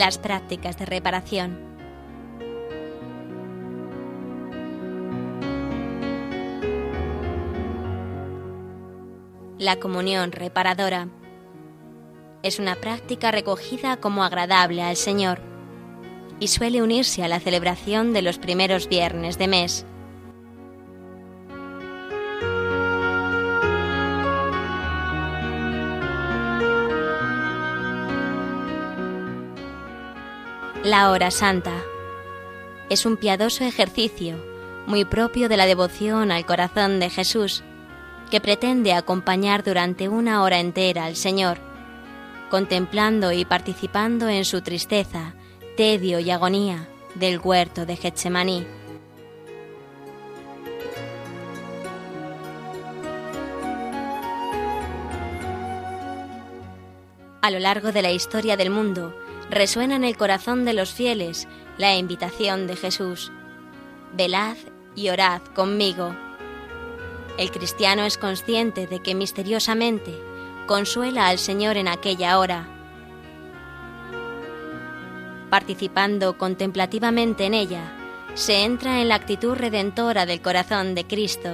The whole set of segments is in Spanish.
Las prácticas de reparación. La comunión reparadora es una práctica recogida como agradable al Señor y suele unirse a la celebración de los primeros viernes de mes. La hora santa es un piadoso ejercicio muy propio de la devoción al corazón de Jesús, que pretende acompañar durante una hora entera al Señor, contemplando y participando en su tristeza, tedio y agonía del huerto de Getsemaní. A lo largo de la historia del mundo, resuena en el corazón de los fieles la invitación de Jesús. Velad y orad conmigo. El cristiano es consciente de que misteriosamente consuela al Señor en aquella hora. Participando contemplativamente en ella, se entra en la actitud redentora del corazón de Cristo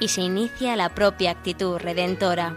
y se inicia la propia actitud redentora.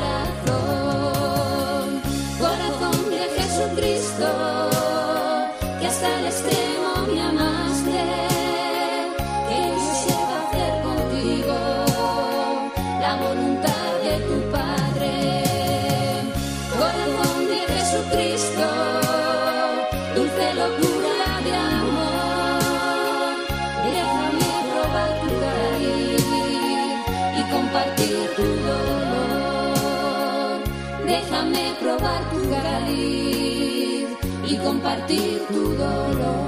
compartir tu dolor.